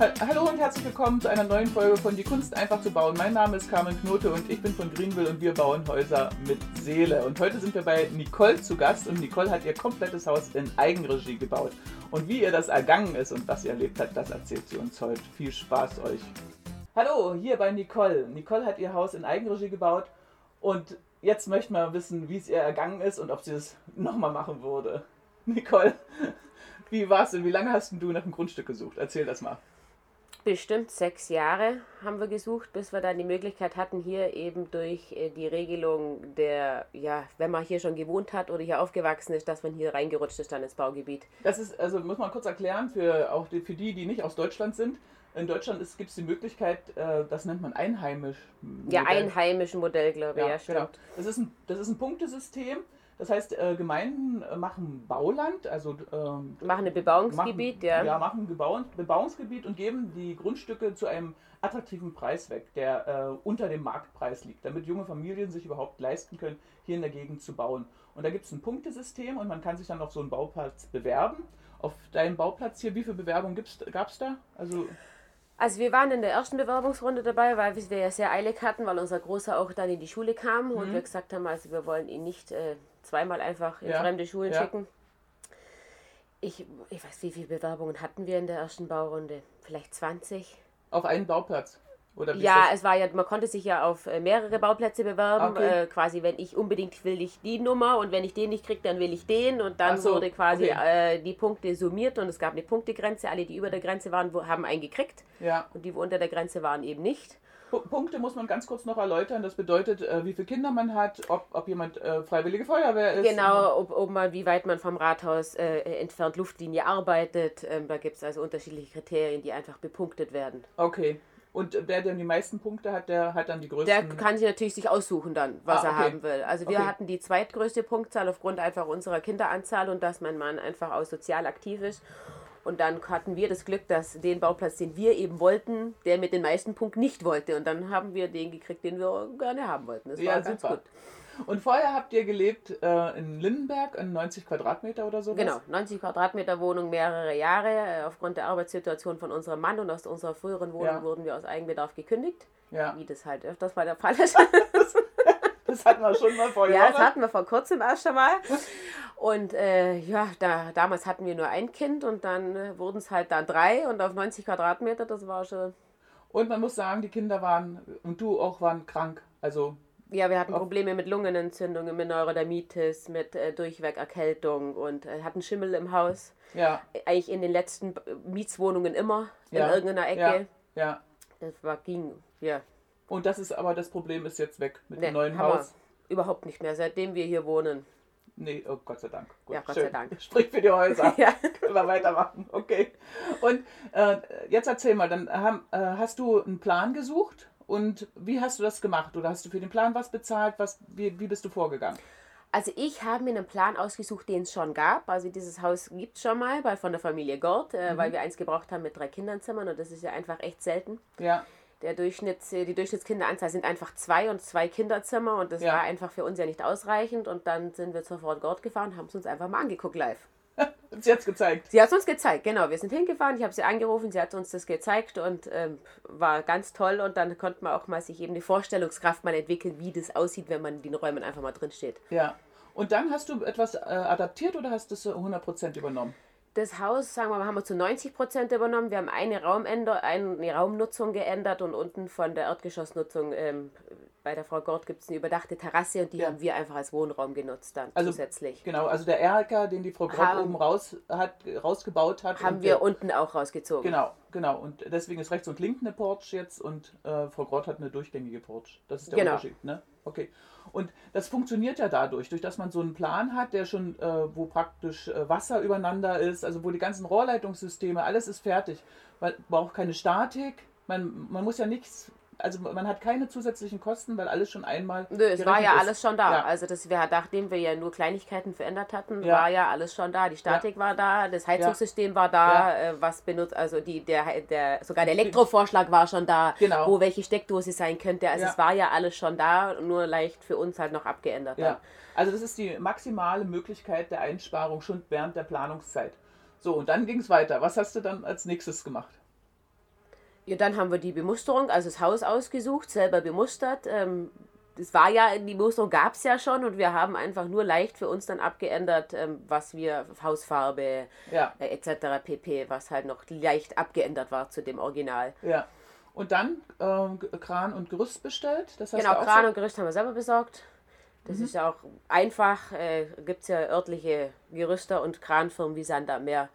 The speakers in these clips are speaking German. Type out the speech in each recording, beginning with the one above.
Ha- Hallo und herzlich willkommen zu einer neuen Folge von Die Kunst einfach zu bauen. Mein Name ist Carmen Knote und ich bin von Greenville und wir bauen Häuser mit Seele. Und heute sind wir bei Nicole zu Gast und Nicole hat ihr komplettes Haus in Eigenregie gebaut. Und wie ihr das ergangen ist und was sie erlebt hat, das erzählt sie uns heute. Viel Spaß euch. Hallo, hier bei Nicole. Nicole hat ihr Haus in Eigenregie gebaut und jetzt möchten wir wissen, wie es ihr ergangen ist und ob sie es nochmal machen würde. Nicole, wie war's und wie lange hast denn du nach einem Grundstück gesucht? Erzähl das mal. Bestimmt sechs Jahre haben wir gesucht, bis wir dann die Möglichkeit hatten, hier eben durch äh, die Regelung der, ja, wenn man hier schon gewohnt hat oder hier aufgewachsen ist, dass man hier reingerutscht ist dann ins Baugebiet. Das ist, also muss man kurz erklären, für auch die, für die, die nicht aus Deutschland sind. In Deutschland gibt es die Möglichkeit, äh, das nennt man einheimisch. Ja, Modell. einheimischen Modell, glaube ich, ja, stimmt. genau. Das ist, ein, das ist ein Punktesystem. Das heißt, äh, Gemeinden äh, machen Bauland, also ähm, Machen ein Bebauungsgebiet, machen, ja. ja, machen ein Bebauung, Bebauungsgebiet und geben die Grundstücke zu einem attraktiven Preis weg, der äh, unter dem Marktpreis liegt, damit junge Familien sich überhaupt leisten können, hier in der Gegend zu bauen. Und da gibt es ein Punktesystem und man kann sich dann auf so einen Bauplatz bewerben. Auf deinem Bauplatz hier, wie viele Bewerbungen gab es da? Also Also wir waren in der ersten Bewerbungsrunde dabei, weil wir ja sehr eilig hatten, weil unser Großer auch dann in die Schule kam und Mhm. wir gesagt haben, also wir wollen ihn nicht äh, zweimal einfach in Ja, fremde Schulen ja. schicken. Ich, ich weiß, wie viele Bewerbungen hatten wir in der ersten Baurunde? Vielleicht 20? auf einen Bauplatz. Ja, es war ja, man konnte sich ja auf äh, mehrere Bauplätze bewerben. Okay. Äh, quasi, wenn ich unbedingt will ich die Nummer und wenn ich den nicht kriege, dann will ich den. Und dann so, wurde quasi okay. äh, die Punkte summiert und es gab eine Punktegrenze. Alle, die über der Grenze waren, wo- haben einen gekriegt ja. und die, wo unter der Grenze waren, eben nicht. Pu- Punkte muss man ganz kurz noch erläutern. Das bedeutet, äh, wie viele Kinder man hat, ob, ob jemand äh, Freiwillige Feuerwehr ist. Genau, ob, ob man, wie weit man vom Rathaus äh, entfernt Luftlinie arbeitet. Ähm, da gibt es also unterschiedliche Kriterien, die einfach bepunktet werden. Okay. Und wer denn die meisten Punkte hat, der hat dann die größten. Der kann sich natürlich sich aussuchen dann, was Ah, er okay. haben will. Also wir Okay. hatten die zweitgrößte Punktzahl aufgrund einfach unserer Kinderanzahl und dass mein Mann einfach auch sozial aktiv ist. Und dann hatten wir das Glück, dass den Bauplatz, den wir eben wollten, der mit den meisten Punkten nicht wollte. Und dann haben wir den gekriegt, den wir gerne haben wollten. Das Ja, war ganz super. gut. Und vorher habt ihr gelebt äh, in Lindenberg, in 90 Quadratmeter oder so. Genau, 90 Quadratmeter Wohnung mehrere Jahre. Äh, Aufgrund der Arbeitssituation von unserem Mann und aus unserer früheren Wohnung Ja. wurden wir aus Eigenbedarf gekündigt. Ja, Wie das halt öfters bei der Fall ist. das hatten wir schon mal vor Ja, das hatten wir vor kurzem erst schon mal. Und äh, ja, da, damals hatten wir nur ein Kind und dann äh, wurden es halt dann drei und auf 90 Quadratmeter, das war schon. Und man muss sagen, die Kinder waren und du auch waren krank. Also Ja, wir hatten Probleme mit Lungenentzündungen, mit Neurodermitis, mit äh, Durchwegerkältung und äh, hatten Schimmel im Haus. ja, Eigentlich in den letzten Mietswohnungen immer Ja, in irgendeiner Ecke. ja, ja. Das war, ging, ja. Und das ist aber das Problem ist jetzt weg mit Nee, dem neuen Haus. Überhaupt nicht mehr, seitdem wir hier wohnen. Nee, oh Gott sei Dank. Gut, Ja, Gott schön. sei Dank. Sprich für die Häuser. Ja. Können wir weitermachen. Okay. Und äh, jetzt erzähl mal, dann haben, äh, hast du einen Plan gesucht und wie hast du das gemacht? Oder hast du für den Plan was bezahlt? Was, wie, wie bist du vorgegangen? Also ich habe mir einen Plan ausgesucht, den es schon gab. Also dieses Haus gibt es schon mal bei, von der Familie Gort, äh, Mhm. weil wir eins gebraucht haben mit drei Kinderzimmern und das ist ja einfach echt selten. Ja, Der Durchschnitts, äh, die Durchschnittskinderanzahl sind einfach zwei und zwei Kinderzimmer und das Ja. war einfach für uns ja nicht ausreichend und dann sind wir zur Frau Gort gefahren und haben es uns einfach mal angeguckt live. hat's jetzt gezeigt. Sie hat es uns gezeigt, genau. Wir sind hingefahren, ich habe sie angerufen, sie hat uns das gezeigt und ähm, war ganz toll und dann konnte man auch mal sich eben die Vorstellungskraft mal entwickeln, wie das aussieht, wenn man in den Räumen einfach mal drin steht. Ja. Und dann hast du etwas äh, adaptiert oder hast du es äh, 100% übernommen? Das Haus, sagen wir mal, haben wir zu 90 Prozent übernommen. Wir haben eine, Raumänder eine Raumnutzung geändert und unten von der Erdgeschossnutzung ähm, bei der Frau Gort gibt es eine überdachte Terrasse und die Ja. haben wir einfach als Wohnraum genutzt dann Also, zusätzlich. Genau, also der Erker, den die Frau Grott Haben- oben raus hat, rausgebaut hat. Haben wir der- unten auch rausgezogen. Genau, genau. Und deswegen ist rechts und links eine Porch jetzt und äh, Frau Grott hat eine durchgängige Porch. Das ist der Genau. Unterschied, ne? Okay. Und das funktioniert ja dadurch, durch dass man so einen Plan hat, der schon, äh, wo praktisch äh, Wasser übereinander ist, also wo die ganzen Rohrleitungssysteme, alles ist fertig. Man braucht keine Statik, man, man muss ja nichts, also man hat keine zusätzlichen Kosten, weil alles schon einmal. Nö, es war ja ist. alles schon da. Ja. Also das wir, nachdem wir ja nur Kleinigkeiten verändert hatten, Ja. war ja alles schon da. Die Statik war da, das Heizungssystem war Ja. da, äh, was benutzt, also die, der, der, sogar der Elektrovorschlag war schon da, Genau. wo welche Steckdose sein könnte. Also Ja. es war ja alles schon da, nur leicht für uns halt noch abgeändert. Ja, dann. also das ist die maximale Möglichkeit der Einsparung schon während der Planungszeit. So, und dann ging es weiter. Was hast du dann als nächstes gemacht? Ja, dann haben wir die Bemusterung, also das Haus ausgesucht, selber bemustert. Ähm, das war ja, die Bemusterung gab es ja schon und wir haben einfach nur leicht für uns dann abgeändert, ähm, was wir, Hausfarbe Ja. äh, etc. pp., was halt noch leicht abgeändert war zu dem Original. Ja. Und dann ähm, Kran und Gerüst bestellt. Das hast Genau, Kran und Gerüst haben wir selber besorgt. Das ist ja auch einfach, äh, gibt es ja örtliche Gerüster und Kranfirmen wie Sand am Meer.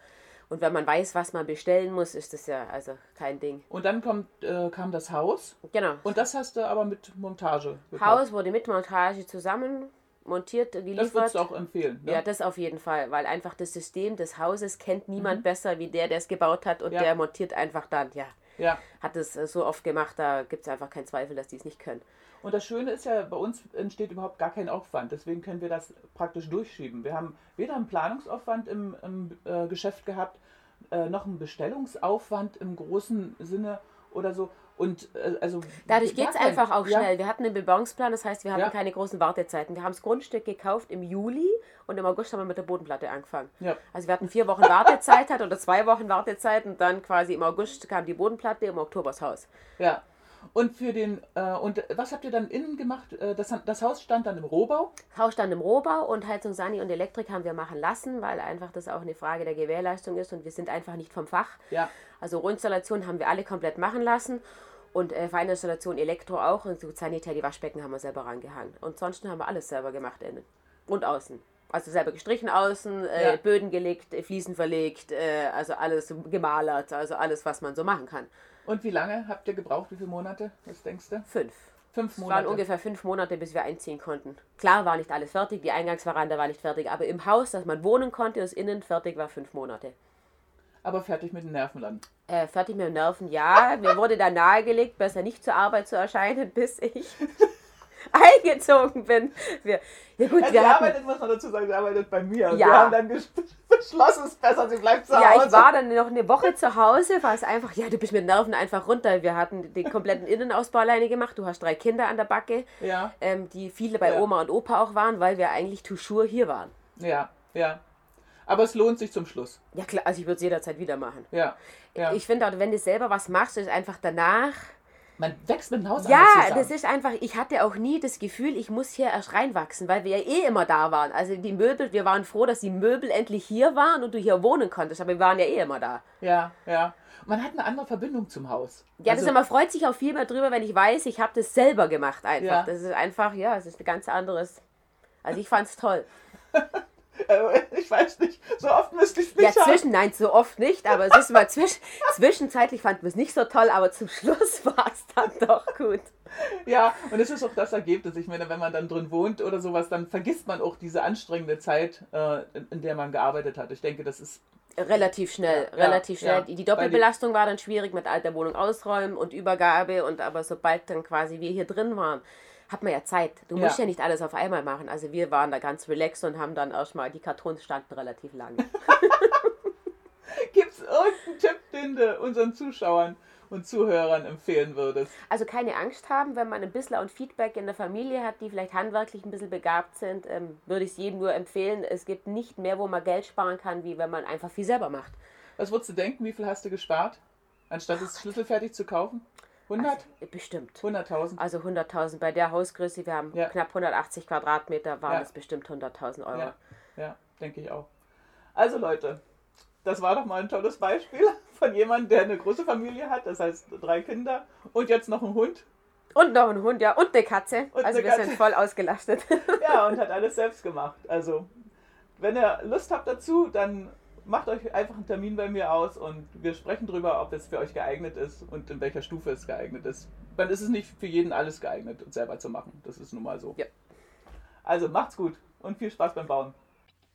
Und wenn man weiß, was man bestellen muss, ist das ja also kein Ding. Und dann kommt, äh, kam das Haus. Genau. Und das hast du aber mit Montage gekauft. Haus wurde mit Montage zusammen montiert, Das geliefert. würdest du auch empfehlen. Ne? Ja, das auf jeden Fall, weil einfach das System des Hauses kennt niemand besser wie der, der es gebaut hat und Mhm. Ja. der montiert einfach dann, ja, ja. hat es äh, so oft gemacht, da gibt es einfach keinen Zweifel, dass die es nicht können. Und das Schöne ist ja, bei uns entsteht überhaupt gar kein Aufwand. Deswegen können wir das praktisch durchschieben. Wir haben weder einen Planungsaufwand im, im äh, Geschäft gehabt, äh, noch einen Bestellungsaufwand im großen Sinne oder so. Und äh, also Dadurch geht es einfach auch ja, schnell. Wir hatten einen Bebauungsplan, das heißt, wir hatten Ja. keine großen Wartezeiten. Wir haben das Grundstück gekauft im Juli und im August haben wir mit der Bodenplatte angefangen. Ja. Also wir hatten vier Wochen Wartezeit hat oder zwei Wochen Wartezeit und dann quasi im August kam die Bodenplatte, im Oktober das Haus. Ja. Und für den äh, und was habt ihr dann innen gemacht? Äh, das, das Haus stand dann im Rohbau. Das Haus stand im Rohbau und Heizung, Sani und Elektrik haben wir machen lassen, weil einfach das auch eine Frage der Gewährleistung ist und wir sind einfach nicht vom Fach. Ja. Also Rohinstallation haben wir alle komplett machen lassen und äh, Feininstallation Elektro auch und so Sanitär, die Waschbecken haben wir selber rangehangen. Und sonst haben wir alles selber gemacht innen und außen. Also selber gestrichen außen, äh, Ja. Böden gelegt, äh, Fliesen verlegt, äh, also alles gemalert, also alles, was man so machen kann. Und wie lange habt ihr gebraucht? Wie viele Monate? Was denkst du? Fünf. Fünf Es waren Monate. ungefähr fünf Monate, bis wir einziehen konnten. Klar war nicht alles fertig, die Eingangsveranda war nicht fertig, aber im Haus, dass man wohnen konnte, das innen fertig war, fünf Monate. Aber fertig mit den Nervenlanden. Äh, fertig mit dem Nerven, ja. Mir wurde dann nahegelegt, besser nicht zur Arbeit zu erscheinen, bis ich eingezogen bin. Wir, ja gut, Ja, wir sie hatten, arbeitet, muss man dazu sagen, sie arbeitet bei mir. Ja. wir haben dann beschlossen, es ist besser, sie bleibt zu ja, Hause. ich war dann noch eine Woche zu Hause, war es einfach, ja, du bist mit Nerven einfach runter. Wir hatten den kompletten Innenausbau alleine gemacht. Du hast drei Kinder an der Backe, Ja, ähm, die viele bei Ja. Oma und Opa auch waren, weil wir eigentlich toujours hier waren. ja, ja. Aber es lohnt sich zum Schluss. Ja klar, also ich würde es jederzeit wieder machen. Ja, ja. Ich finde auch, wenn du selber was machst, ist einfach danach. man wächst mit dem Haus Ja, anders zusammen. das ist einfach, ich hatte auch nie das Gefühl, ich muss hier erst reinwachsen, weil wir ja eh immer da waren. Also die Möbel, wir waren froh, dass die Möbel endlich hier waren und du hier wohnen konntest, aber wir waren ja eh immer da. Ja, ja. Man hat eine andere Verbindung zum Haus. Ja, Also, das ist, man freut sich auch viel mehr drüber, wenn ich weiß, ich habe das selber gemacht einfach. Ja. Das ist einfach, ja, es ist ein ganz anderes. Also ich fand's toll. äh, ich weiß nicht, so oft müsste ich es Ja, nicht haben. zwischen, nein, so oft nicht, aber es ist mal zwisch, zwischenzeitlich fanden wir es nicht so toll, aber zum Schluss war es dann doch gut. Ja, und es ist auch das Ergebnis. Ich meine, wenn man dann drin wohnt oder sowas, dann vergisst man auch diese anstrengende Zeit, äh, in, der man gearbeitet hat. Ich denke, das ist Relativ schnell, Ja, relativ ja, schnell. ja. Die, die Doppelbelastung war dann schwierig mit alter Wohnung ausräumen und Übergabe und aber sobald dann quasi wir hier drin waren, hat man ja Zeit. Du musst Ja. ja nicht alles auf einmal machen. Also wir waren da ganz relaxed und haben dann erstmal, die Kartons standen relativ lang. Gibt es irgendeinen Tipp, den du unseren Zuschauern und Zuhörern empfehlen würdest? Also keine Angst haben, wenn man ein bisschen und Feedback in der Familie hat, die vielleicht handwerklich ein bisschen begabt sind, ähm, würde ich es jedem nur empfehlen. Es gibt nicht mehr, wo man Geld sparen kann, wie wenn man einfach viel selber macht. Was würdest du denken, wie viel hast du gespart, anstatt es schlüsselfertig zu kaufen? 100? Also, bestimmt. 100.000? Also 100.000 bei der Hausgröße, wir haben Ja. knapp 180 Quadratmeter, waren Ja. es bestimmt 100.000 Euro. Ja, ja, denke ich auch. Also Leute, das war doch mal ein tolles Beispiel von jemandem, der eine große Familie hat, das heißt drei Kinder und jetzt noch einen Hund. Und noch ein Hund, ja, und eine Katze. Und also eine wir Katze. sind voll ausgelastet. Ja, und hat alles selbst gemacht. Also, wenn ihr Lust habt dazu, dann macht euch einfach einen Termin bei mir aus und wir sprechen drüber, ob es für euch geeignet ist und in welcher Stufe es geeignet ist. Dann ist es nicht für jeden alles geeignet, selber zu machen. Das ist nun mal so. Ja. Also macht's gut und viel Spaß beim Bauen.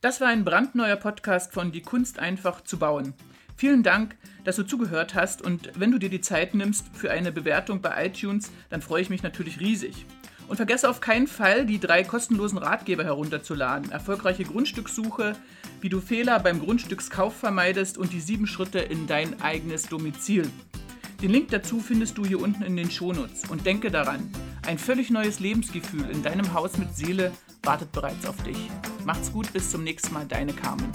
Das war ein brandneuer Podcast von Die Kunst einfach zu bauen. Vielen Dank, dass du zugehört hast und wenn du dir die Zeit nimmst für eine Bewertung bei iTunes, dann freue ich mich natürlich riesig. Und vergesse auf keinen Fall, die drei kostenlosen Ratgeber herunterzuladen. Erfolgreiche Grundstückssuche, wie du Fehler beim Grundstückskauf vermeidest und die sieben Schritte in dein eigenes Domizil. Den Link dazu findest du hier unten in den Shownotes. Und denke daran, ein völlig neues Lebensgefühl in deinem Haus mit Seele wartet bereits auf dich. Macht's gut, bis zum nächsten Mal, deine Carmen.